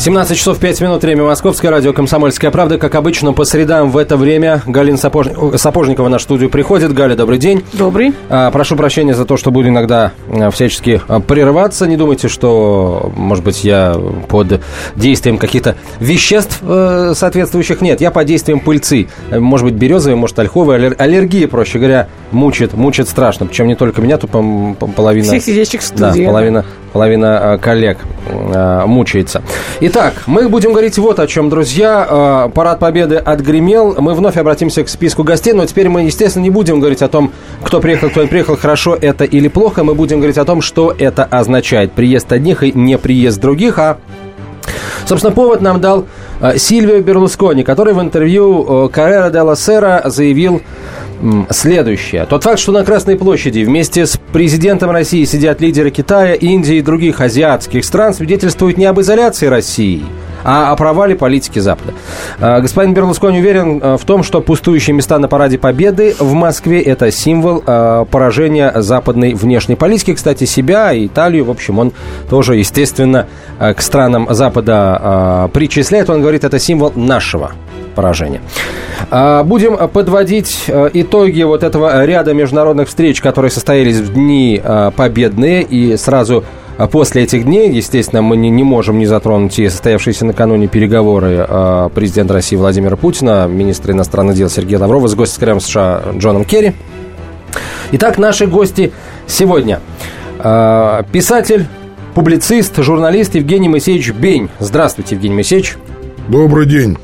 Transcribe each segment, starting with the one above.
17 часов 5 минут, время Московское, радио «Комсомольская правда». Как обычно, по средам в это время Галина Сапож... Сапожникова на студию приходит. Галя, добрый день. Добрый. А, прошу прощения за то, что буду иногда а, всячески а, прерываться. Не думайте, что, может быть, я под действием каких-то веществ э, соответствующих. Нет, я под действием пыльцы. Может быть, березовой, может, ольховой. Аллер... Аллергия, проще говоря, мучает, мучает страшно. Причем не только меня, тут половина... Всех сидящих в студии. Да, половина, половина коллег мучается. Итак, мы будем говорить вот о чем, друзья. Парад Победы отгремел. Мы вновь обратимся к списку гостей, но теперь мы, естественно, не будем говорить о том, кто приехал, кто не приехал, хорошо это или плохо. Мы будем говорить о том, что это означает. Приезд одних и не приезд других, а Собственно, повод нам дал Сильвио Берлускони, который в интервью Каррера де ла Сера заявил следующее. Тот факт, что на Красной площади вместе с президентом России сидят лидеры Китая, Индии и других азиатских стран, свидетельствует не об изоляции России, а о провале политики Запада. А, господин Берлускони уверен а, в том, что пустующие места на параде Победы в Москве – это символ а, поражения западной внешней политики. Кстати, себя и Италию, в общем, он тоже, естественно, к странам Запада причисляет. Он говорит, это символ нашего поражения. Будем подводить итоги вот этого ряда международных встреч, которые состоялись в дни победные. И сразу а после этих дней, естественно, мы не, не можем не затронуть и состоявшиеся накануне переговоры э, президента России Владимира Путина, министра иностранных дел Сергея Лаврова с госсекретарем США Джоном Керри. Итак, наши гости сегодня. Э, писатель, публицист, журналист Евгений Моисеевич Бень. Здравствуйте, Евгений Моисеевич. Добрый день.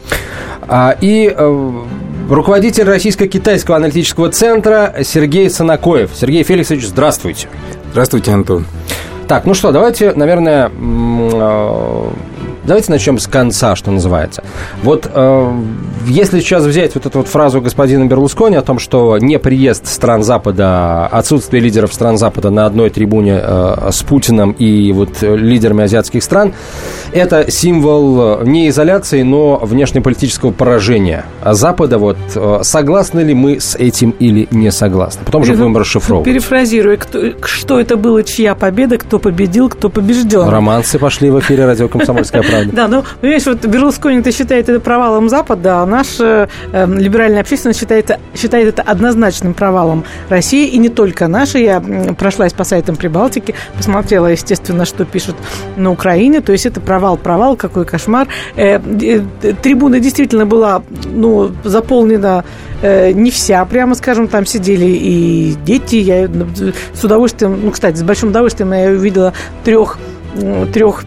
А, и э, руководитель Российско-Китайского аналитического центра Сергей Санакоев. Сергей Феликсович, здравствуйте. Здравствуйте, Антон. Так, ну что, давайте, наверное, э, давайте начнем с конца, что называется. Вот э, если сейчас взять вот эту вот фразу господина Берлускони о том, что не приезд стран Запада, отсутствие лидеров стран Запада на одной трибуне э, с Путиным и вот лидерами азиатских стран, это символ не изоляции, но внешнеполитического поражения Запада. Вот э, согласны ли мы с этим или не согласны? Потом же будем расшифровывать. Перефразируя, кто, что это было, чья победа, кто победил, кто побежден. Романсы пошли в эфире радио «Комсомольская правда». Да, ну, понимаешь, вот Берлускони-то считает это провалом Запада, а наша э, либеральная общественность считает, считает это однозначным провалом России, и не только наша. Я прошлась по сайтам Прибалтики, посмотрела, естественно, что пишут на Украине, то есть это провал, провал, какой кошмар. Э, э, трибуна действительно была, ну, заполнена э, не вся, прямо скажем, там сидели и дети. Я с удовольствием, ну, кстати, с большим удовольствием я увидела трех трех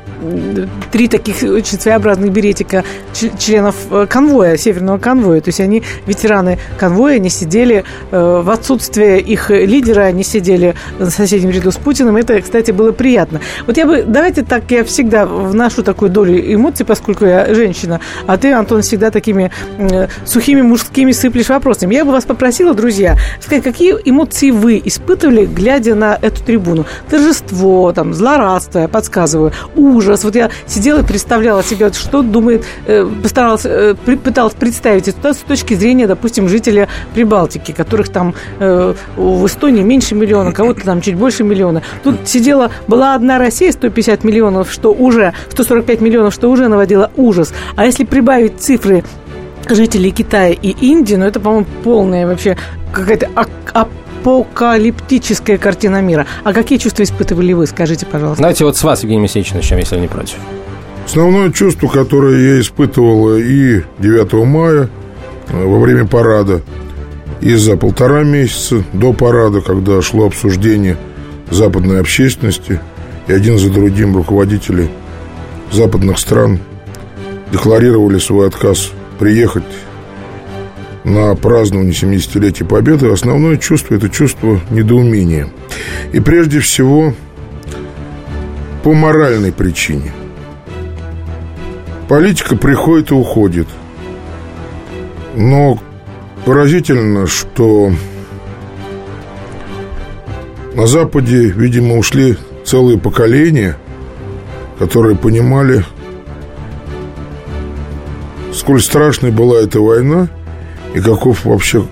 три таких очень своеобразных беретика членов э, конвоя, северного конвоя. То есть они ветераны конвоя, они сидели э, в отсутствие их лидера, они сидели на соседнем ряду с Путиным. Это, кстати, было приятно. Вот я бы, давайте так, я всегда вношу такую долю эмоций, поскольку я женщина, а ты, Антон, всегда такими сухими мужскими сыплешь вопросами. Я бы вас попросила, друзья, сказать, какие эмоции вы испытывали, глядя на эту трибуну? Торжество, там, злорадство, я подсказываю, ужас. Вот я сидела и представляла себе, что думает, э, постаралась, э, пыталась представить это с точки зрения, допустим, жителя Прибалтики, которых там э, в Эстонии меньше миллиона, кого-то там чуть больше миллиона. Тут сидела, была одна Россия, 150 миллионов, что уже, 145 миллионов, что уже наводило ужас. А если прибавить цифры жителей Китая и Индии, ну это, по-моему, полная вообще какая-то апокалиптическая картина мира. А какие чувства испытывали вы, скажите, пожалуйста? Давайте вот с вас, Евгений Моисеевич, начнем, если вы не против. Основное чувство, которое я испытывал и 9 мая э, во время парада, и за полтора месяца до парада, когда шло обсуждение западной общественности, и один за другим руководители западных стран декларировали свой отказ приехать на празднование 70-летия Победы, основное чувство – это чувство недоумения. И прежде всего по моральной причине. Политика приходит и уходит. Но поразительно, что на Западе, видимо, ушли целые поколения, которые понимали, сколь страшной была эта война – и каков вообще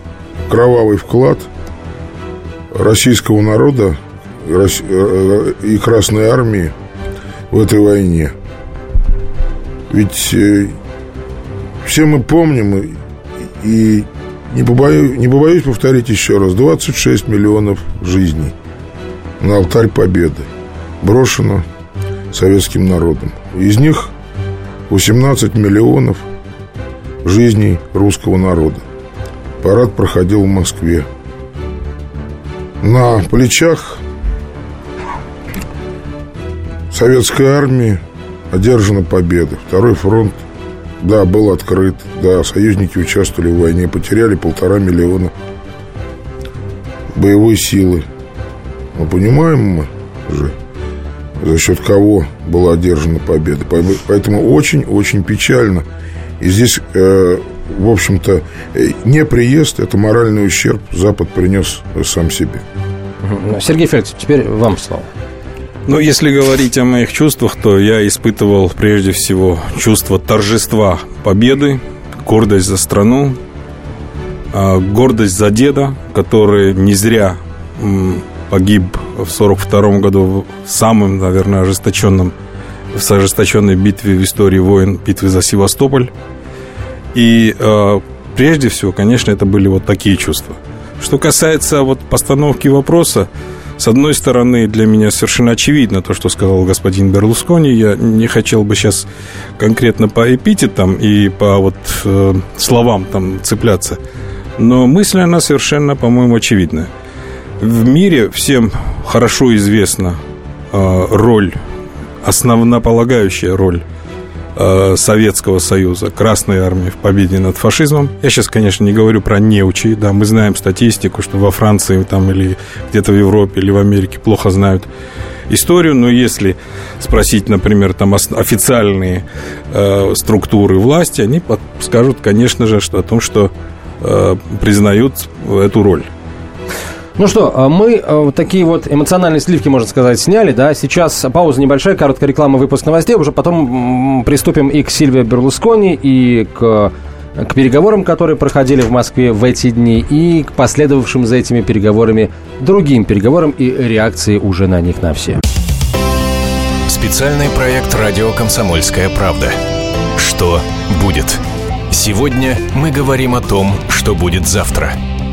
кровавый вклад российского народа и Красной Армии в этой войне. Ведь все мы помним, и не, побоюсь, не побоюсь повторить еще раз, 26 миллионов жизней на алтарь победы брошено советским народом. Из них 18 миллионов жизней русского народа. Парад проходил в Москве. На плечах советской армии одержана победа. Второй фронт, да, был открыт. Да, союзники участвовали в войне, потеряли полтора миллиона боевой силы. Мы понимаем мы же, за счет кого была одержана победа. Поэтому очень-очень печально. И здесь, э, в общем-то, э, не приезд, это моральный ущерб Запад принес сам себе. Сергей Феликсович, теперь вам слово. Ну, если говорить о моих чувствах, то я испытывал прежде всего чувство торжества победы, гордость за страну, а, гордость за деда, который не зря погиб в 1942 году в самом, наверное, ожесточенном в ожесточенной битве в истории войн, битвы за Севастополь. И э, прежде всего, конечно, это были вот такие чувства. Что касается вот постановки вопроса, с одной стороны, для меня совершенно очевидно то, что сказал господин Берлускони. Я не хотел бы сейчас конкретно по эпитетам и по вот э, словам там цепляться. Но мысль, она совершенно, по-моему, очевидная. В мире всем хорошо известна э, роль, основополагающая роль э, Советского Союза, Красной Армии в победе над фашизмом. Я сейчас, конечно, не говорю про неучи, да, мы знаем статистику, что во Франции там или где-то в Европе или в Америке плохо знают историю, но если спросить, например, там официальные э, структуры власти, они скажут, конечно же, что о том, что э, признают эту роль. Ну что, а мы э, такие вот эмоциональные сливки, можно сказать, сняли, да? Сейчас пауза небольшая, короткая реклама, выпуск новостей. Уже потом приступим и к Сильве Берлускони, и к к переговорам, которые проходили в Москве в эти дни, и к последовавшим за этими переговорами другим переговорам и реакции уже на них на все. Специальный проект «Радио Комсомольская правда». Что будет? Сегодня мы говорим о том, что будет завтра –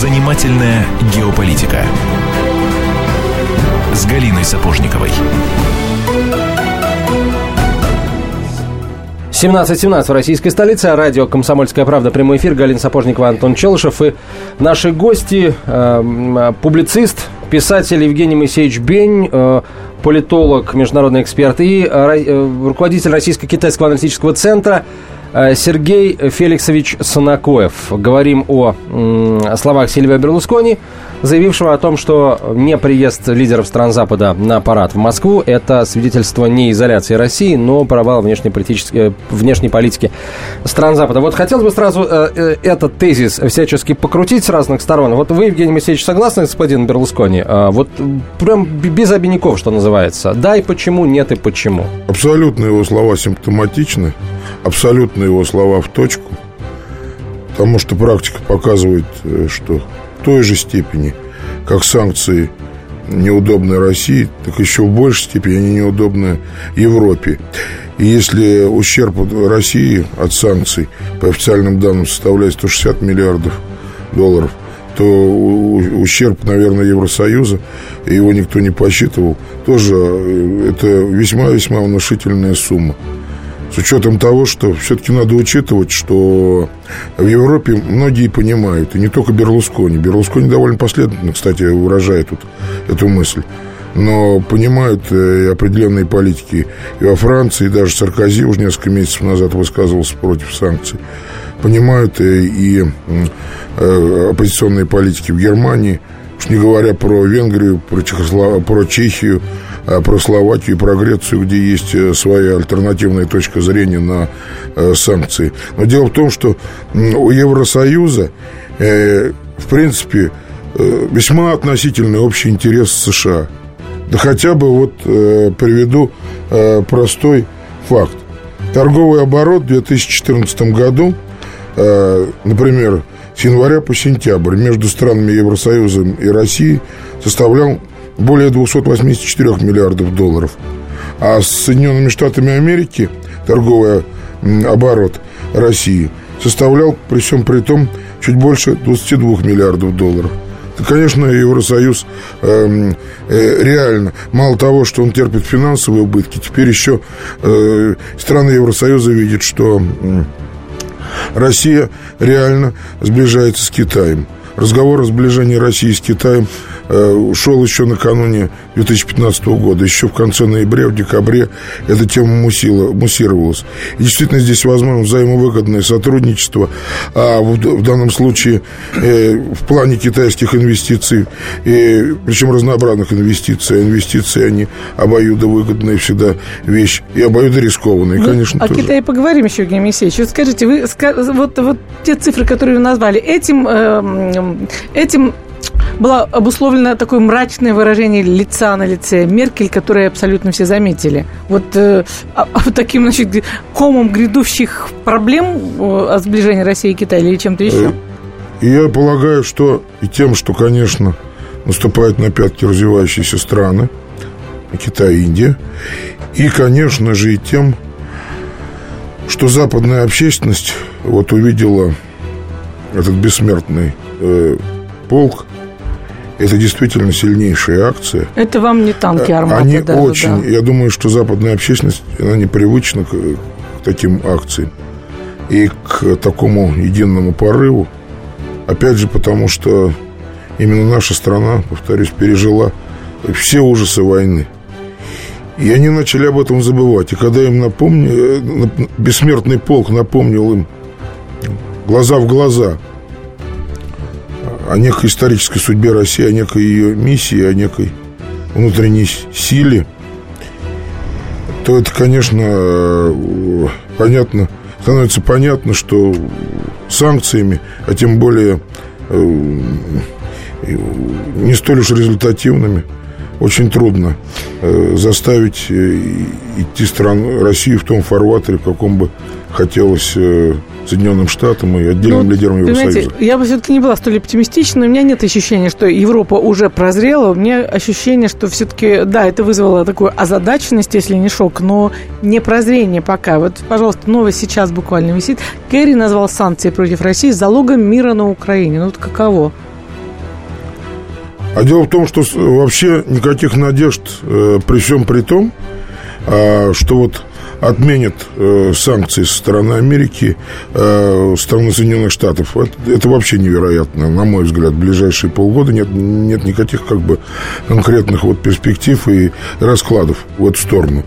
Занимательная геополитика. С Галиной Сапожниковой. 17.17 в российской столице, радио «Комсомольская правда», прямой эфир, Галина Сапожникова, Антон Челышев. И наши гости, э, публицист, писатель Евгений Моисеевич Бень, э, политолог, международный эксперт и э, руководитель Российско-Китайского аналитического центра. Э, Сергей Феликсович Санакоев. Говорим о словах Сильвия Берлускони, заявившего о том, что не приезд лидеров стран Запада на парад в Москву – это свидетельство не изоляции России, но провала внешнеполитической, э, внешней политики стран Запада. Вот хотелось бы сразу э, этот тезис всячески покрутить с разных сторон. Вот вы, Евгений Моисеевич, согласны с господином Берлускони? Вот прям без обиняков, что называется. Да и почему, нет и почему. Абсолютно его слова симптоматичны абсолютно его слова в точку, потому что практика показывает, э, что в той же степени, как санкции неудобны России, так еще в большей степени они неудобны Европе. И если ущерб России от санкций по официальным данным составляет 160 миллиардов долларов, то ущерб, наверное, Евросоюза, его никто не посчитывал, тоже э, это весьма-весьма внушительная сумма. С учетом того, что все-таки надо учитывать, что в Европе многие понимают, и не только Берлускони. Берлускони довольно последовательно, кстати, выражает тут эту мысль. Но понимают э, и определенные политики и во Франции, и даже Саркози уже несколько месяцев назад высказывался против санкций. понимают и оппозиционные политики в Германии, уж не говоря про Венгрию, про, Чехослов... про Чехию, про Словакию и про Грецию, где есть своя альтернативная точка зрения на санкции. Но дело в том, что у Евросоюза, в принципе, весьма относительный общий интерес США. Да хотя бы вот приведу простой факт. Торговый оборот в 2014 году, э, например, с января по сентябрь между странами Евросоюза и Россией составлял более 284 миллиардов долларов. А с Соединенными Штатами Америки торговый оборот России составлял при всем при том чуть больше 22 миллиардов долларов. Конечно, Евросоюз э, э, реально, мало того, что он терпит финансовые убытки, теперь еще э, страны Евросоюза видят, что э, Россия реально сближается с Китаем. Разговор о сближении России с Китаем Э, шел еще накануне 2015 года, еще в конце ноября, в декабре эта тема мусила, муссировалась. И действительно здесь возможно взаимовыгодное сотрудничество, а в, в данном случае э, в плане китайских инвестиций, э, причем разнообразных инвестиций, инвестиции они обоюдовыгодные всегда вещь и обоюдорискованные, ну, конечно, О тоже. Китае поговорим еще, Евгений Моисеевич. Вот скажите, вы вот, вот те цифры, которые вы назвали, этим, э, этим было обусловлено такое мрачное выражение лица на лице Меркель, которое абсолютно все заметили. Вот э, а, а, таким, значит, комом грядущих проблем э, о сближении России и Китая или чем-то еще? И я полагаю, что и тем, что, конечно, наступают на пятки развивающиеся страны, Китай Индия, и, конечно же, и тем, что западная общественность вот увидела этот бессмертный э, полк, это действительно сильнейшая акция. Это вам не танки арматы. Они даже, очень, да. я думаю, что западная общественность, она непривычна к, к таким акциям и к такому единому порыву. Опять же, потому что именно наша страна, повторюсь, пережила все ужасы войны. И они начали об этом забывать. И когда им напомнили, э, бессмертный полк напомнил им глаза в глаза – о некой исторической судьбе России, о некой ее миссии, о некой внутренней силе, то это, конечно, э, понятно, становится понятно, что санкциями, а тем более э, не столь уж результативными, очень трудно э, заставить идти страну Россию в том фарватере, в каком бы хотелось Соединенным Штатам и отдельным ну, лидерам Евросоюза. Я бы все-таки не была столь оптимистична. У меня нет ощущения, что Европа уже прозрела. У меня ощущение, что все-таки, да, это вызвало такую озадаченность, если не шок, но не прозрение пока. Вот, пожалуйста, новость сейчас буквально висит. Керри назвал санкции против России залогом мира на Украине. Ну, вот каково? А дело в том, что вообще никаких надежд э, при всем при том, э, что вот отменят э, санкции со стороны Америки, э, со стороны Соединенных Штатов. Это, это вообще невероятно, на мой взгляд. В ближайшие полгода нет, нет никаких как бы конкретных вот перспектив и раскладов в эту сторону.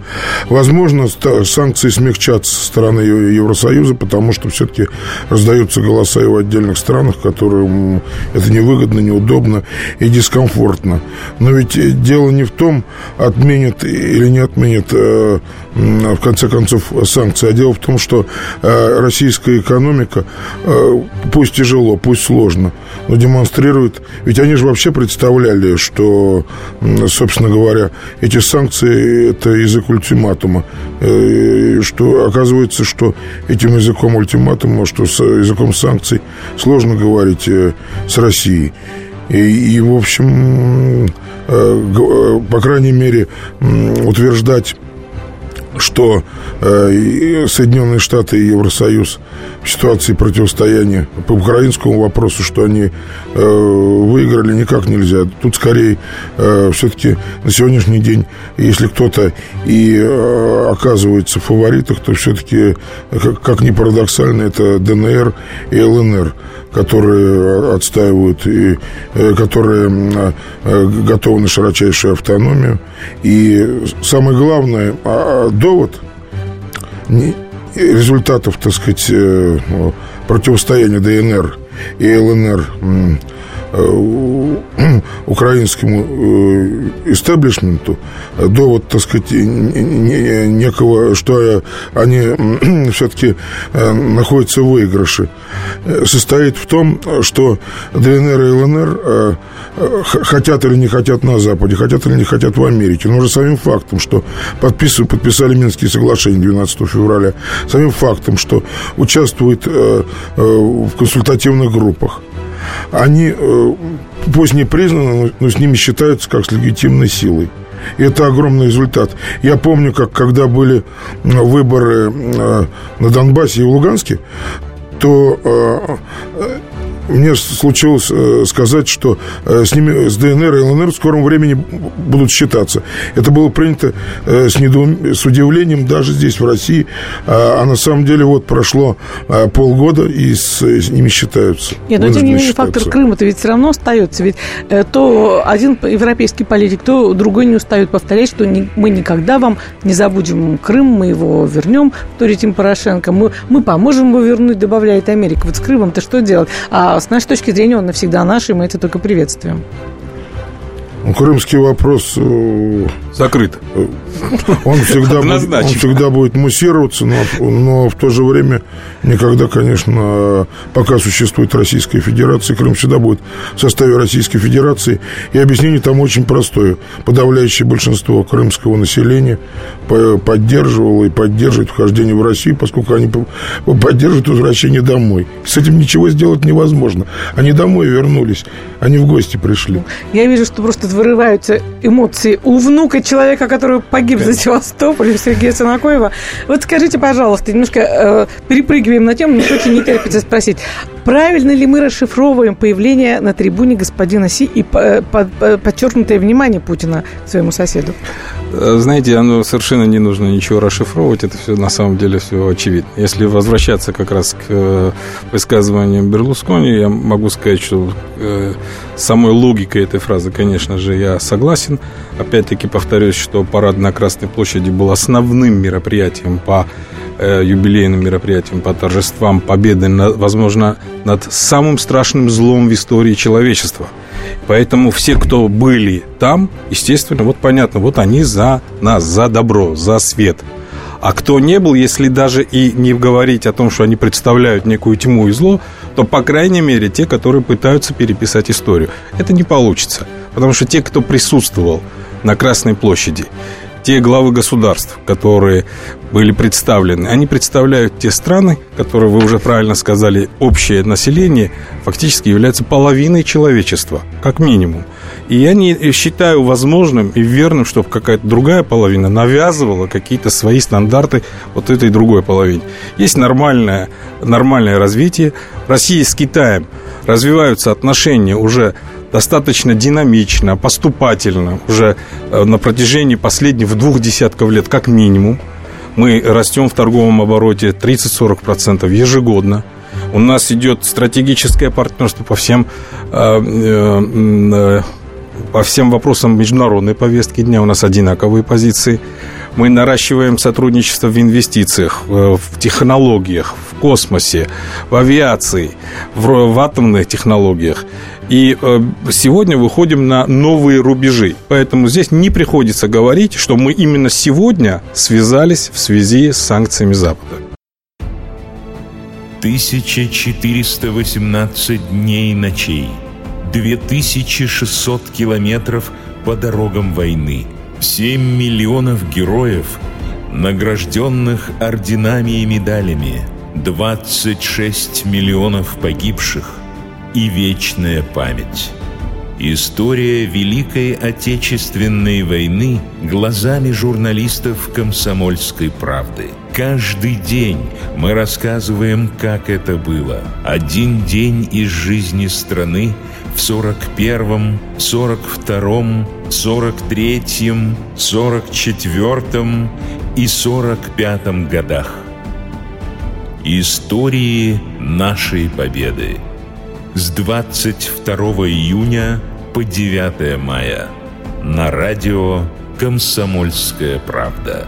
Возможно, санкции смягчатся со стороны Евросоюза, потому что все-таки раздаются голоса в отдельных странах, которым это невыгодно, неудобно и дискомфортно. Но ведь дело не в том, отменят или не отменят э, в конце концов, санкции. А дело в том, что э, российская экономика, э, пусть тяжело, пусть сложно, но демонстрирует... Ведь они же вообще представляли, что, собственно говоря, эти санкции – это язык ультиматума. Э, что оказывается, что этим языком ультиматума, что с языком санкций сложно говорить с Россией. И, и в общем, по крайней мере, утверждать что э, Соединенные Штаты и Евросоюз в ситуации противостояния по украинскому вопросу, что они э, выиграли, никак нельзя. Тут скорее э, все-таки на сегодняшний день, если кто-то и э, оказывается в фаворитах, то все-таки, как, как ни парадоксально, это ДНР и ЛНР которые отстаивают и э, которые э, готовы на широчайшую автономию. И самое главное, а, а довод результатов, так сказать, противостояния ДНР и ЛНР Э, украинскому э, истеблишменту до вот, так сказать, некого, что они все-таки э, находятся в выигрыше, состоит в том, что ДНР и ЛНР хотят или не хотят на Западе, хотят или не хотят в Америке. Но уже самим фактом, что подписывали, подписали Минские соглашения 12 февраля, самим фактом, что участвуют в консультативных группах, они э, не признаны, но с ними считаются как с легитимной силой. И это огромный результат. Я помню, как когда были выборы э, на Донбассе и в Луганске, то э, мне случилось э, сказать, что э, с ними, с ДНР и ЛНР в скором времени будут считаться. Это было принято э, с, недоум... с удивлением даже здесь, в России. А, а на самом деле вот прошло полгода, и с, с ними считаются. Нет, но тем не менее фактор Крыма-то ведь все равно остается. Ведь то один европейский политик, то другой не устает повторять, что мы никогда вам не забудем Крым, мы его вернем, вторит им Порошенко. Мы, мы поможем его вернуть, добавляет Америка. Вот с Крымом-то что делать? А с нашей точки зрения он навсегда наш, и мы это только приветствуем. Ну, крымский вопрос... Э, Закрыт. Э, он всегда, будет, он всегда будет муссироваться, но, но в то же время никогда, конечно, пока существует Российская Федерация, Крым всегда будет в составе Российской Федерации. И объяснение там очень простое. Подавляющее большинство крымского населения поддерживало и поддерживает вхождение в Россию, поскольку они поддерживают возвращение домой. С этим ничего сделать невозможно. Они домой вернулись, они в гости пришли. Я вижу, что просто вырываются эмоции у внука человека, который погиб за Севастополь, Сергея Санакоева. Вот скажите, пожалуйста, немножко э, перепрыгиваем на тему, мне очень не терпится спросить. Правильно ли мы расшифровываем появление на трибуне господина Си и э, подчеркнутое внимание Путина к своему соседу? Э, знаете, оно совершенно не нужно ничего расшифровывать, это все на самом деле все очевидно. Если возвращаться как раз к э, высказываниям Берлускони, я могу сказать, что самой логикой этой фразы, конечно же, я согласен. Опять-таки повторюсь, что парад на Красной площади был основным мероприятием по э, юбилейным мероприятием, по торжествам победы, возможно, над самым страшным злом в истории человечества. Поэтому все, кто были там, естественно, вот понятно, вот они за нас, за добро, за свет. А кто не был, если даже и не говорить о том, что они представляют некую тьму и зло, то, по крайней мере, те, которые пытаются переписать историю. Это не получится. Потому что те, кто присутствовал на Красной площади, те главы государств, которые были представлены, они представляют те страны, которые, вы уже правильно сказали, общее население фактически является половиной человечества, как минимум. И я не считаю возможным и верным, чтобы какая-то другая половина навязывала какие-то свои стандарты вот этой другой половине. Есть нормальное, нормальное развитие. Россия с Китаем развиваются отношения уже достаточно динамично, поступательно, уже э, на протяжении последних двух десятков лет, как минимум. Мы растем в торговом обороте 30-40% ежегодно. У нас идет стратегическое партнерство по всем, э, э, по всем вопросам международной повестки дня. У нас одинаковые позиции. Мы наращиваем сотрудничество в инвестициях, в технологиях, в космосе, в авиации, в, в атомных технологиях. И э, сегодня выходим на новые рубежи. Поэтому здесь не приходится говорить, что мы именно сегодня связались в связи с санкциями Запада. 1418 дней и ночей, 2600 километров по дорогам войны, 7 миллионов героев, награжденных орденами и медалями, 26 миллионов погибших – и вечная память. История Великой Отечественной войны глазами журналистов «Комсомольской правды». Каждый день мы рассказываем, как это было. Один день из жизни страны в 41-м, 42-м, 43-м, 44-м и 45-м годах. Истории нашей победы с 22 июня по 9 мая на радио «Комсомольская правда».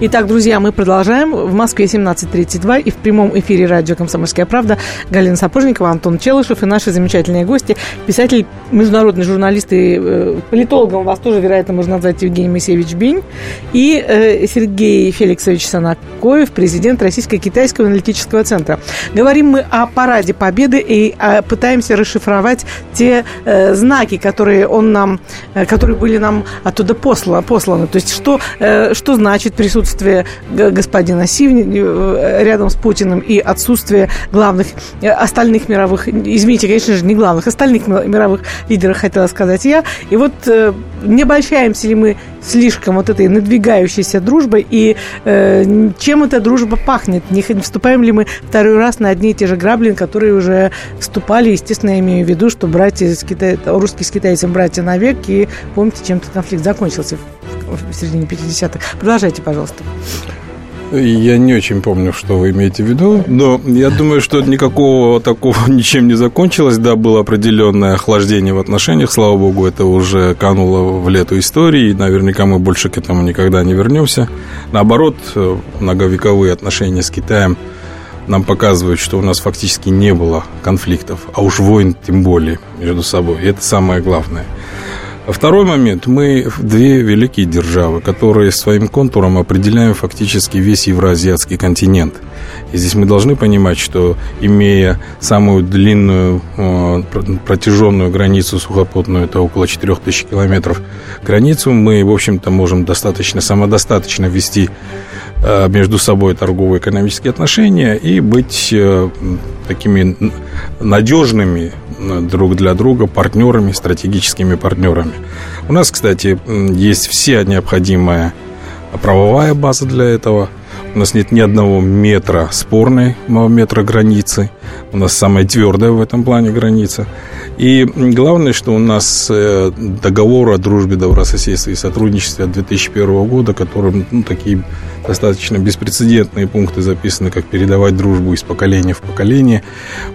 Итак, друзья, мы продолжаем. В Москве 17.32 и в прямом эфире радио «Комсомольская правда» Галина Сапожникова, Антон Челышев и наши замечательные гости. Писатель, международный журналист и э, политологом вас тоже, вероятно, можно назвать Евгений Моисеевич Бинь. И э, Сергей Феликсович Санакоев, президент Российско-Китайского аналитического центра. Говорим мы о параде Победы и э, пытаемся расшифровать те э, знаки, которые он нам, э, которые были нам оттуда посланы. посланы. То есть, что, э, что значит присутствие отсутствие господина Сивни э, рядом с Путиным и отсутствие главных э, остальных мировых, извините, конечно же, не главных, остальных мировых лидеров, хотела сказать я. И вот э, не обольщаемся ли мы слишком вот этой надвигающейся дружбой и э, чем эта дружба пахнет? Не вступаем ли мы второй раз на одни и те же грабли, которые уже вступали, естественно, я имею в виду, что братья с Китай, русские с китайцем братья навек, и помните, чем этот конфликт закончился в середине 50-х. Продолжайте, пожалуйста. Я не очень помню, что вы имеете в виду, но я думаю, что никакого такого ничем не закончилось. Да, было определенное охлаждение в отношениях, слава богу, это уже кануло в лету истории, и наверняка мы больше к этому никогда не вернемся. Наоборот, многовековые отношения с Китаем нам показывают, что у нас фактически не было конфликтов, а уж войн тем более между собой. И это самое главное – Второй момент. Мы две великие державы, которые своим контуром определяем фактически весь евроазиатский континент. И здесь мы должны понимать, что имея самую длинную э, протяженную границу сухопутную, это около 4000 километров, границу, мы, в общем-то, можем достаточно самодостаточно вести между собой торгово-экономические отношения и быть э, такими надежными друг для друга партнерами, стратегическими партнерами. У нас, кстати, есть вся необходимая правовая база для этого. У нас нет ни одного метра спорной метра границы. У нас самая твердая в этом плане граница. И главное, что у нас э, договор о дружбе, добрососедстве и сотрудничестве от 2001 года, которым ну, такие достаточно беспрецедентные пункты записаны, как передавать дружбу из поколения в поколение.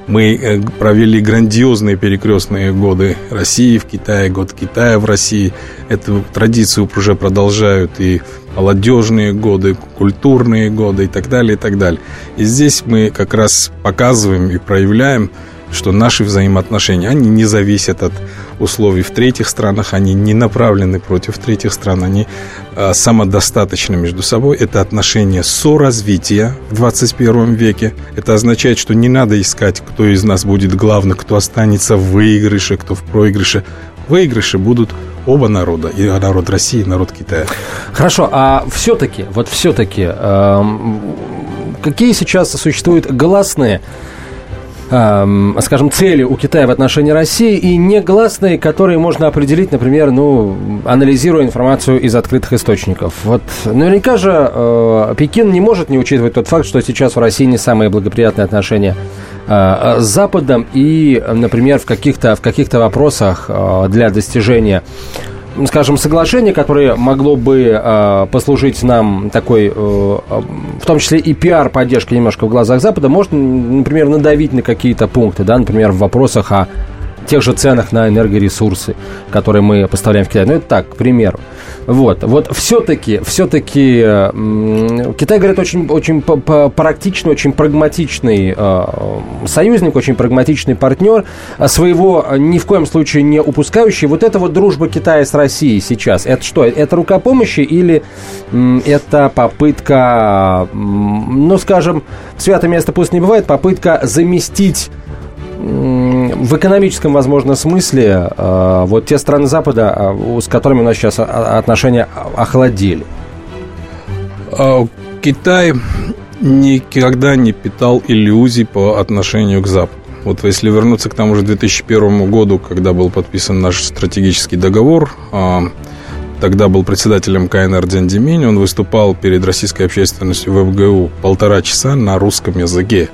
Мы э, провели грандиозные перекрестные годы России в Китае, год Китая в России. Эту традицию уже продолжают и молодежные годы, культурные годы и так далее, и так далее. И здесь мы как раз показываем и проявляем что наши взаимоотношения, они не зависят от условий в третьих странах, они не направлены против третьих стран, они а, самодостаточны между собой. Это отношения соразвития в 21 веке. Это означает, что не надо искать, кто из нас будет главный, кто останется в выигрыше, кто в проигрыше. Выигрыши будут оба народа, и народ России, и народ Китая. Хорошо, а все-таки, вот все-таки, э, какие сейчас существуют гласные э, скажем, цели у Китая в отношении России и негласные, которые можно определить, например, ну, анализируя информацию из открытых источников. Вот наверняка же э, Пекин не может не учитывать тот факт, что сейчас в России не самые благоприятные отношения с Западом и, например, в каких-то в каких-то вопросах э, для достижения скажем, соглашение, которое могло бы э, послужить нам такой, э, в том числе и пиар-поддержкой немножко в глазах Запада, может, например, надавить на какие-то пункты, да, например, в вопросах о тех же ценах на энергоресурсы, которые мы поставляем в Китай. Ну, это так, к примеру. Вот, вот все-таки, все-таки Китай, говорят, очень, очень практичный, очень прагматичный э, союзник, очень прагматичный партнер, а своего ни в коем случае не упускающий. Вот эта вот дружба Китая с Россией сейчас, это что, это рука помощи или это попытка, ну, скажем, святое место пусть не бывает, попытка заместить в экономическом, возможно, смысле э, вот те страны Запада, э, с которыми у нас сейчас отношения охладили? А, Китай никогда не питал иллюзий по отношению к Западу. Вот если вернуться к тому же 2001 году, когда был подписан наш стратегический договор, а, тогда был председателем КНР Дзен Деминь, он выступал перед российской общественностью в ФГУ полтора часа на русском языке.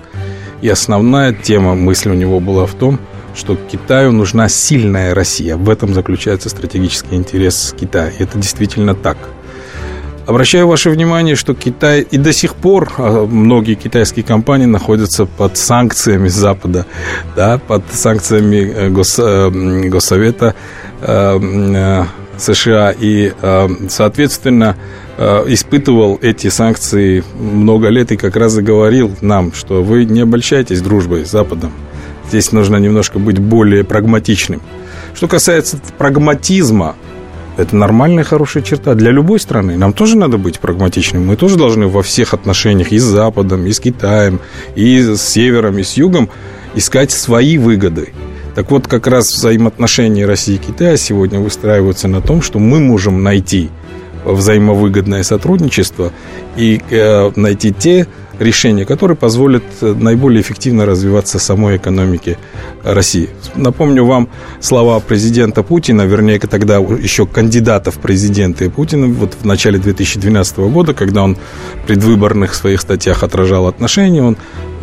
И основная тема мысли у него была в том, что Китаю нужна сильная Россия. В этом заключается стратегический интерес Китая. И это действительно так. Обращаю ваше внимание, что Китай и до сих пор а, многие китайские компании находятся под санкциями Запада, да, под санкциями э, Гос, э, Госсовета э, США. И, соответственно, испытывал эти санкции много лет и как раз и говорил нам, что вы не обольщайтесь дружбой с Западом. Здесь нужно немножко быть более прагматичным. Что касается прагматизма, это нормальная, хорошая черта для любой страны. Нам тоже надо быть прагматичными. Мы тоже должны во всех отношениях и с Западом, и с Китаем, и с Севером, и с Югом искать свои выгоды. Так вот, как раз взаимоотношения России и Китая сегодня выстраиваются на том, что мы можем найти взаимовыгодное сотрудничество и э, найти те решения, которые позволят э, наиболее эффективно развиваться самой экономике России. Напомню вам слова президента Путина, вернее, тогда еще кандидата в президенты Путина, вот в начале 2012 года, когда он в предвыборных своих статьях отражал отношения, он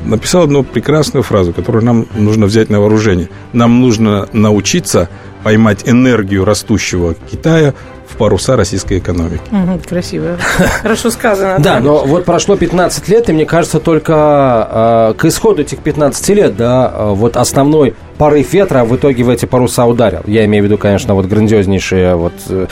написал одну прекрасную фразу, которую нам нужно взять на вооружение. Нам нужно научиться поймать энергию растущего Китая паруса российской экономики. Угу, красиво. Хорошо сказано. Да, но вот прошло 15 лет, и мне кажется, только э, к исходу этих 15 лет, да, э, вот основной порыв ветра в итоге в эти паруса ударил. Я имею в виду, конечно, вот грандиознейшие вот э,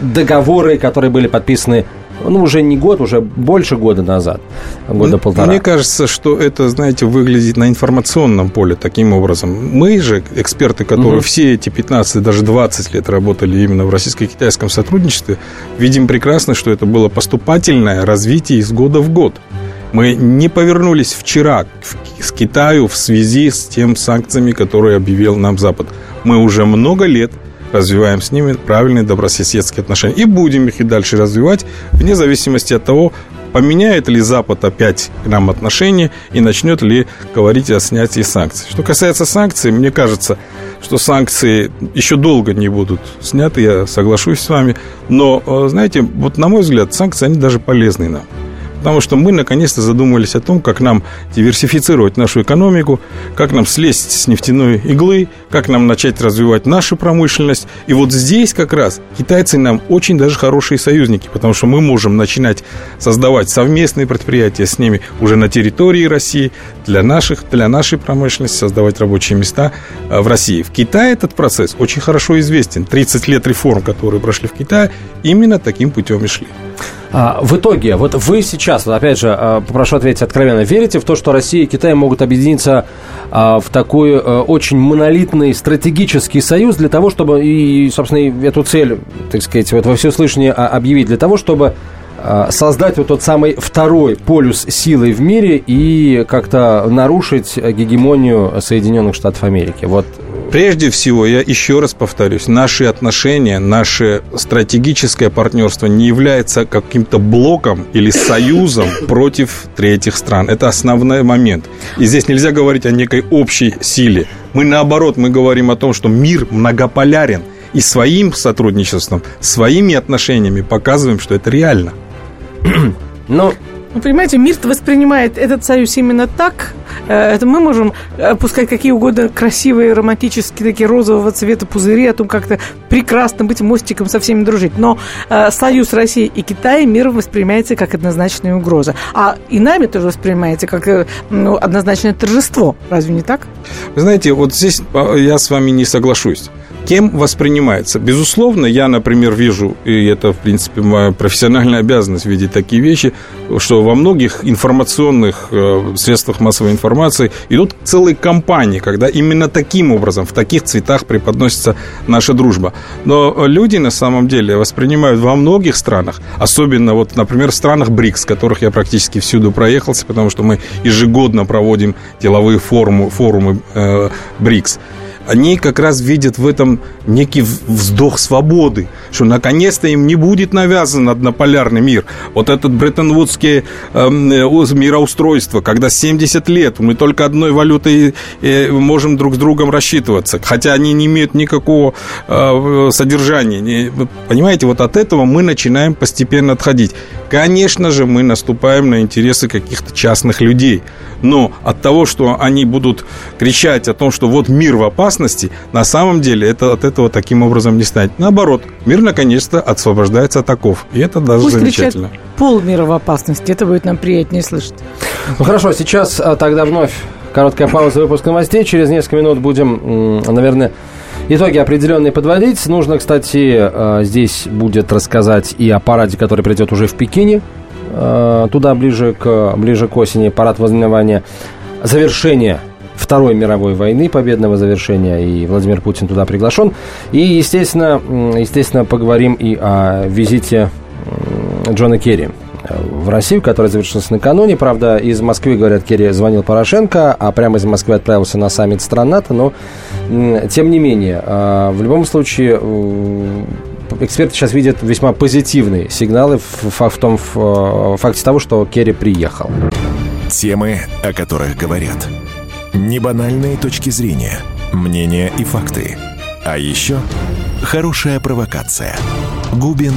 договоры, которые были подписаны ну, уже не год, уже больше года назад, года полтора. Мне кажется, что это, знаете, выглядит на информационном поле таким образом. Мы же, эксперты, которые угу. все эти 15, даже 20 лет работали именно в российско-китайском сотрудничестве, видим прекрасно, что это было поступательное развитие из года в год. Мы не повернулись вчера к Китаю в связи с тем санкциями, которые объявил нам Запад. Мы уже много лет – развиваем с ними правильные добрососедские отношения. И будем их и дальше развивать, вне зависимости от того, поменяет ли Запад опять к нам отношения и начнет ли говорить о снятии санкций. Что касается санкций, мне кажется, что санкции еще долго не будут сняты, я соглашусь с вами. Но, э, знаете, вот на мой взгляд, санкции, они даже полезны нам потому что мы наконец-то задумались о том, как нам диверсифицировать нашу экономику, как нам слезть с нефтяной иглы, как нам начать развивать нашу промышленность. И вот здесь как раз китайцы нам очень даже хорошие союзники, потому что мы можем начинать создавать совместные предприятия с ними уже на территории России для, наших, для нашей промышленности, создавать рабочие места э, в России. В Китае этот процесс очень хорошо известен. 30 лет реформ, которые прошли в Китае, именно таким путем и шли. А, в итоге, вот вы сейчас, опять же, а, попрошу ответить откровенно, верите в то, что Россия и Китай могут объединиться а, в такой очень монолитный стратегический союз для того, чтобы, и, собственно, эту цель, так сказать, вот во всеуслышание объявить, для того, чтобы создать вот тот самый второй полюс силы в мире и как-то нарушить гегемонию Соединенных Штатов Америки. Вот Прежде всего, я еще раз повторюсь, наши отношения, наше стратегическое партнерство не является каким-то блоком или союзом против третьих стран. Это основной момент. И здесь нельзя говорить о некой общей силе. Мы наоборот, мы говорим о том, что мир многополярен. И своим сотрудничеством, своими отношениями показываем, что это реально. Но ну, понимаете, мир воспринимает этот союз именно так. Э, это мы можем пускать какие угодно красивые, романтические, такие розового цвета пузыри о том, как то прекрасно быть мостиком со всеми дружить. Но э, союз России и Китая мир воспринимается как однозначная угроза. А и нами тоже воспринимается как э, ну, однозначное торжество. Разве не так? Вы знаете, вот здесь я с вами не соглашусь кем воспринимается. Безусловно, я, например, вижу, и это, в принципе, моя профессиональная обязанность видеть такие вещи, что во многих информационных э, средствах массовой информации идут целые кампании, когда именно таким образом, в таких цветах преподносится наша дружба. Но люди, на самом деле, воспринимают во многих странах, особенно, вот, например, в странах БРИКС, которых я практически всюду проехался, потому что мы ежегодно проводим деловые форумы, форумы э, БРИКС они как раз видят в этом некий вздох свободы, что наконец-то им не будет навязан однополярный мир. Вот этот бреттон-вудское эм, э, мироустройство, когда 70 лет мы только одной валютой э, можем друг с другом рассчитываться, хотя они не имеют никакого э, содержания. Понимаете, вот от этого мы начинаем постепенно отходить. Конечно же, мы наступаем на интересы каких-то частных людей, но от того, что они будут кричать о том, что вот мир в опасности, на самом деле это от этого таким образом не станет. Наоборот, мир наконец-то освобождается от оков. И это даже Пусть замечательно. полмира в опасности. Это будет нам приятнее слышать. Ну хорошо, сейчас а, тогда вновь короткая пауза выпуска новостей. Через несколько минут будем, наверное, итоги определенные подводить. Нужно, кстати, а, здесь будет рассказать и о параде, который придет уже в Пекине. А, туда ближе к, ближе к осени парад вознаменования завершения Второй мировой войны, победного завершения, и Владимир Путин туда приглашен. И, естественно, естественно поговорим и о визите Джона Керри в Россию, который завершился накануне. Правда, из Москвы, говорят, Керри звонил Порошенко, а прямо из Москвы отправился на саммит стран НАТО. Но, тем не менее, а, в любом случае, эксперты сейчас видят весьма позитивные сигналы в, в том в факте того, что Керри приехал. Темы, о которых говорят. Небанальные точки зрения, мнения и факты. А еще хорошая провокация. Губин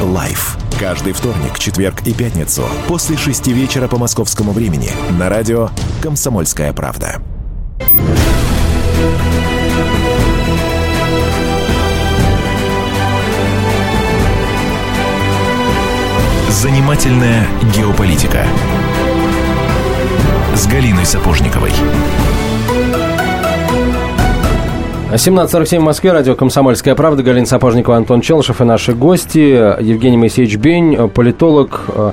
Live. Каждый вторник, четверг и пятницу после шести вечера по московскому времени на радио «Комсомольская правда». Занимательная геополитика с Галиной Сапожниковой. 17.47 в Москве, радио «Комсомольская правда», Галина Сапожникова, Антон Челышев и наши гости. Евгений Моисеевич Бень, политолог, э,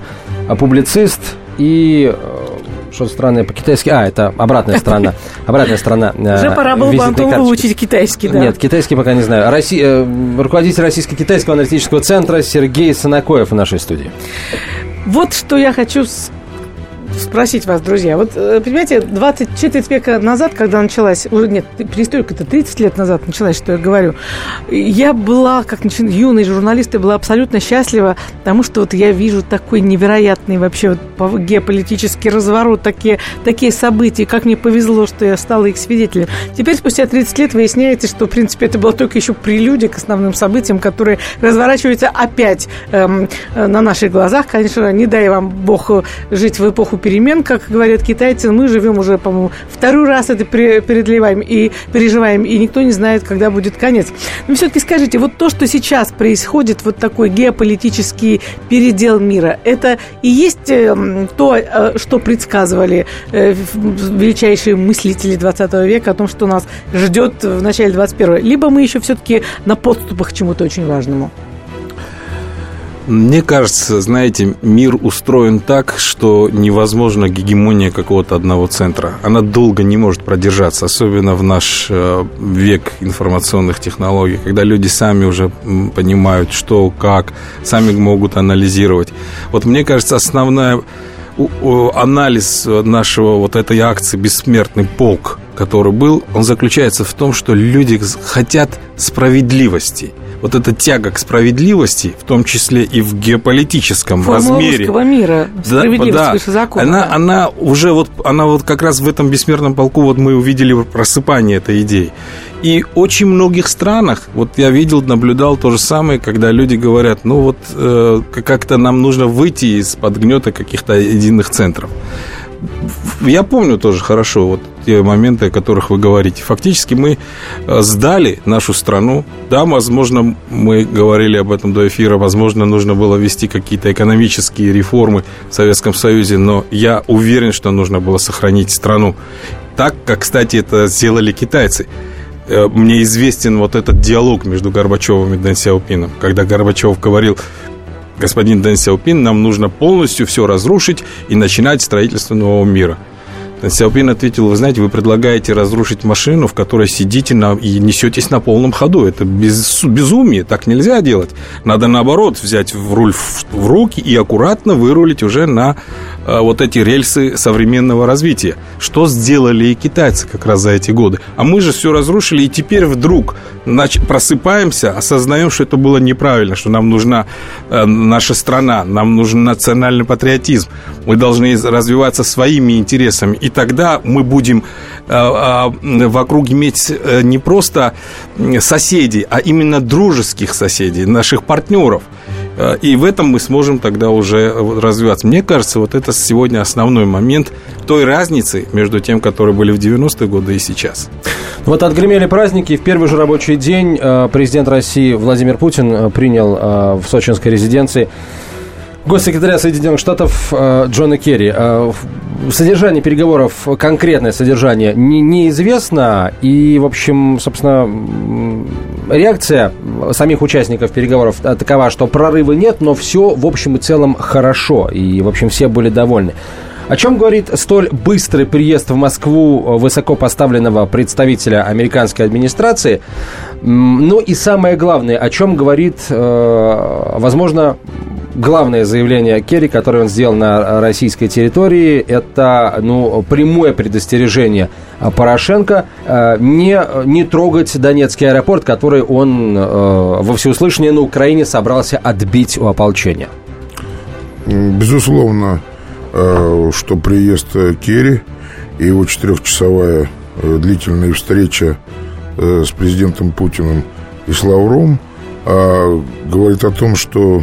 публицист и э, что-то странное по-китайски. А, это обратная сторона. Обратная сторона. Э, Уже пора было бы Антону выучить китайский, да? Нет, китайский пока не знаю. Россия, руководитель Российско-китайского аналитического центра Сергей Санакоев в нашей студии. Вот что я хочу спросить вас, друзья. Вот, э, понимаете, 20 четверть века назад, когда началась, уже нет, перестройка это 30 лет назад началась, что я говорю, я была, как юный журналист, и была абсолютно счастлива, потому что вот я вижу такой невероятный вообще вот геополитический разворот, такие, такие события, как мне повезло, что я стала их свидетелем. Теперь, спустя 30 лет, выясняется, что, в принципе, это было только еще прелюдия к основным событиям, которые разворачиваются опять эм, э, на наших глазах. Конечно, не дай вам Бог жить в эпоху перемен, как говорят китайцы. Мы живем уже, по-моему, второй раз это преодолеваем и переживаем, и никто не знает, когда будет конец. Но все-таки скажите, вот то, что сейчас происходит, вот такой геополитический передел мира, это и есть эм, то, э, что предсказывали э, величайшие мыслители 20 века о том, что нас ждет в начале 21 Либо мы еще все-таки на подступах к чему-то очень важному? Мне кажется, знаете, мир устроен так, что невозможно гегемония какого-то одного центра. Она долго не может продержаться, особенно в наш э, век информационных технологий, когда люди сами уже понимают, что, как, сами могут анализировать. Вот мне кажется, основная анализ нашего вот этой акции «Бессмертный полк», который был, он заключается в том, что люди хотят справедливости – вот эта тяга к справедливости, в том числе и в геополитическом Формула размере. русского мира, справедливость да, выше закона. Она, да. она уже вот, она вот как раз в этом бессмертном полку вот мы увидели просыпание этой идеи. И очень многих странах, вот я видел, наблюдал то же самое, когда люди говорят, ну вот э, как-то нам нужно выйти из-под гнета каких-то единых центров. Я помню тоже хорошо вот те моменты, о которых вы говорите. Фактически мы э, сдали нашу страну. Да, возможно, мы говорили об этом до эфира, возможно, нужно было вести какие-то экономические реформы в Советском Союзе, но я уверен, что нужно было сохранить страну. Так, как, кстати, это сделали китайцы э, мне известен вот этот диалог между Горбачевым и Дэн Сяопином, когда Горбачев говорил, господин Дэн Сяопин, нам нужно полностью все разрушить и начинать строительство нового мира. Сяопин ответил, вы знаете, вы предлагаете разрушить машину, в которой сидите на, и несетесь на полном ходу. Это без, безумие, так нельзя делать. Надо, наоборот, взять в руль в, в руки и аккуратно вырулить уже на вот эти рельсы современного развития. Что сделали и китайцы как раз за эти годы. А мы же все разрушили, и теперь вдруг просыпаемся, осознаем, что это было неправильно, что нам нужна э, наша страна, нам нужен национальный патриотизм. Мы должны развиваться своими интересами. И тогда мы будем э, э, вокруг иметь э, не просто соседей, а именно дружеских соседей, наших партнеров. И в этом мы сможем тогда уже развиваться. Мне кажется, вот это сегодня основной момент той разницы между тем, которые были в 90-е годы и сейчас. Вот отгремели праздники. В первый же рабочий день президент России Владимир Путин принял в сочинской резиденции госсекретаря Соединенных Штатов э, Джона Керри. Э, содержание переговоров, конкретное содержание не, неизвестно. И, в общем, собственно, реакция самих участников переговоров такова, что прорыва нет, но все в общем и целом хорошо. И, в общем, все были довольны. О чем говорит столь быстрый приезд в Москву высоко поставленного представителя американской администрации? Ну и самое главное, о чем говорит, э, возможно, главное заявление Керри, которое он сделал на российской территории, это ну, прямое предостережение Порошенко э, не, не трогать Донецкий аэропорт, который он э, во всеуслышание на Украине собрался отбить у ополчения. Безусловно, э, что приезд Керри и его четырехчасовая длительная встреча с президентом Путиным и с Лавром говорит о том, что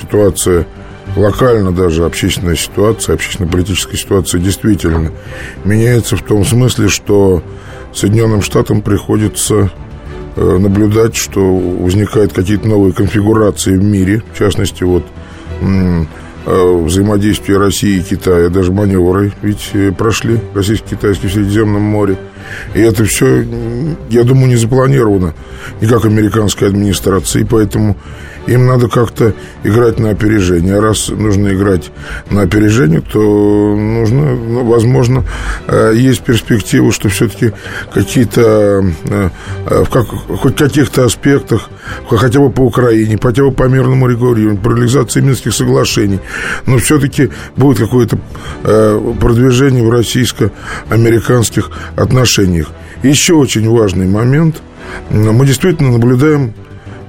ситуация локально даже общественная ситуация, общественно-политическая ситуация действительно меняется в том смысле, что Соединенным Штатам приходится э, наблюдать, что возникают какие-то новые конфигурации в мире, в частности, вот э, взаимодействие России и Китая, даже маневры ведь э, прошли российско-китайский в Средиземном море. И это все, я думаю, не запланировано никак американской администрацией, поэтому им надо как-то играть на опережение. А раз нужно играть на опережение, то нужно, ну, возможно, э, есть перспектива, что все-таки какие-то, э, э, в как, хоть каких-то аспектах, хотя бы по Украине, хотя бы по мирному регулированию, по реализации Минских соглашений, но все-таки будет какое-то продвижение в российско-американских отношениях. Еще очень важный момент. Мы действительно наблюдаем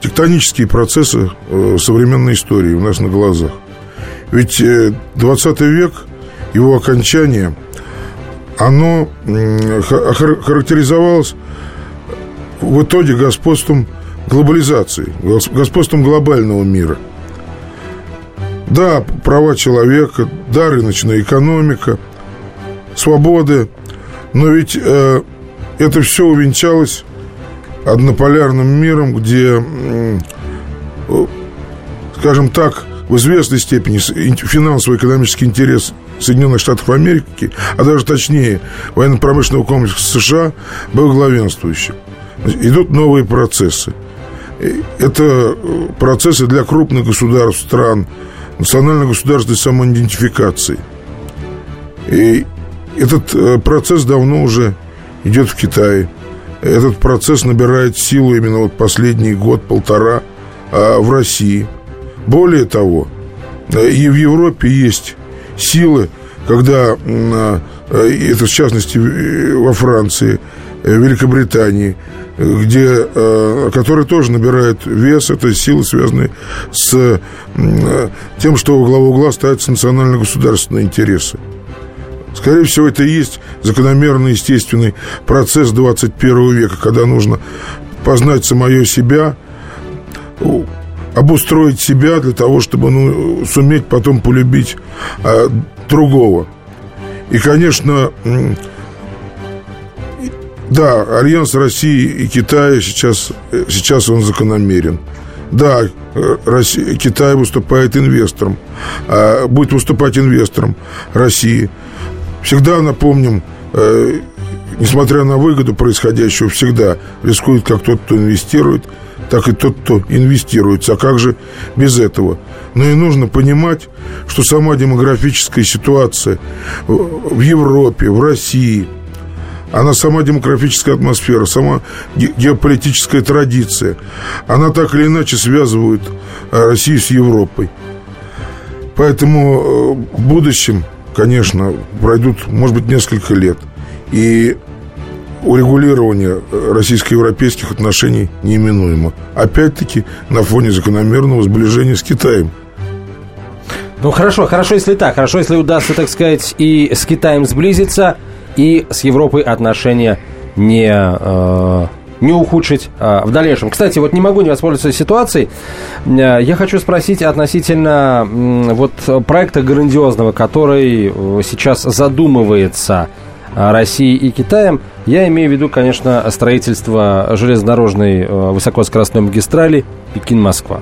тектонические процессы э, современной истории у нас на глазах. Ведь 20 э, век, его окончание, оно характеризовалось в итоге господством глобализации, господством глобального мира. Да, права человека, да, рыночная экономика, свободы, но ведь э, это все увенчалось однополярным миром, где, скажем так, в известной степени финансово-экономический интерес Соединенных Штатов Америки, а даже точнее военно-промышленного комплекса США был главенствующим. Идут новые процессы. Это э, процессы для крупных государств, стран, национально-государственной самоидентификации. И этот э, процесс давно уже идет в Китае этот процесс набирает силу именно вот последний год-полтора а, в России. Более того, э, и в Европе есть силы, когда, а, это в частности во Франции, э, Великобритании, где, которые тоже набирают вес, это силы, связанные с тем, что во главу угла ставятся национально-государственные интересы. Скорее всего, это и есть закономерный, естественный процесс 21 века, когда нужно познать самое себя, обустроить себя для того, чтобы ну, суметь потом полюбить а, другого. И, конечно, да, альянс России и Китая сейчас, сейчас он закономерен. Да, Россия, Китай выступает инвестором, а, будет выступать инвестором России – Всегда напомним, э, несмотря на выгоду происходящего, всегда рискует как тот, кто инвестирует, так и тот, кто инвестируется. А как же без этого? Но и нужно понимать, что сама демографическая ситуация в Европе, в России, она сама демографическая атмосфера, сама геополитическая традиция, она так или иначе связывает э, Россию с Европой. Поэтому э, в будущем конечно, пройдут, может быть, несколько лет. И урегулирование российско-европейских отношений неименуемо. Опять-таки на фоне закономерного сближения с Китаем. Ну хорошо, хорошо, если так. Хорошо, если удастся, так сказать, и с Китаем сблизиться, и с Европой отношения не, э, не ухудшить а, в дальнейшем. Кстати, вот не могу не воспользоваться ситуацией. А, я хочу спросить относительно вот проекта грандиозного, который э, сейчас задумывается Россией и Китаем. Я имею в виду, конечно, строительство железнодорожной э, высокоскоростной магистрали Пекин-Москва.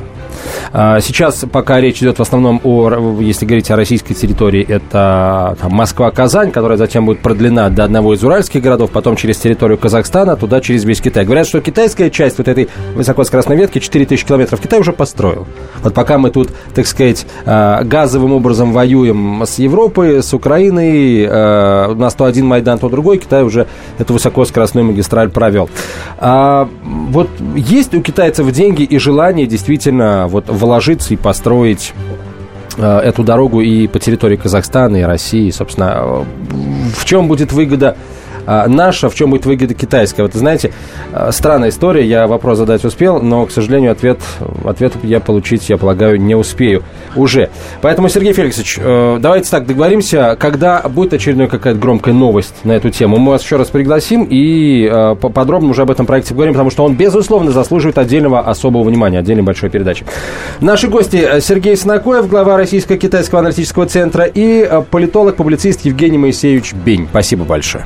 А, сейчас пока речь идет в основном о, если говорить о российской территории, это Москва-Казань, которая затем будет продлена до одного из уральских городов, потом через территорию Казахстана, туда через весь Китай. Говорят, что китайская часть вот этой высокоскоростной ветки 4000 километров Китай уже построил. Вот пока мы тут, так сказать, а, газовым образом воюем с Европой, с Украиной, у нас то один Майдан, то другой, Китай уже эту высокоскоростную магистраль провел. А вот есть у китайцев деньги и желание действительно вот вложиться и построить э, эту дорогу и по территории Казахстана и России, собственно, э, в чем будет выгода наша, в чем будет выгода китайская. Вот, знаете, а, странная история, я вопрос задать успел, но, к сожалению, ответ, ответ я получить, я полагаю, не успею уже. Поэтому, Сергей Феликсович, э, давайте так договоримся, когда будет очередная какая-то громкая новость на эту тему, мы вас еще раз пригласим и э, подробно уже об этом проекте поговорим, потому что он, безусловно, заслуживает отдельного особого внимания, отдельной большой передачи. Наши гости э, Сергей Снакоев, глава Российско-Китайского аналитического центра и политолог-публицист Евгений Моисеевич Бень. Спасибо большое.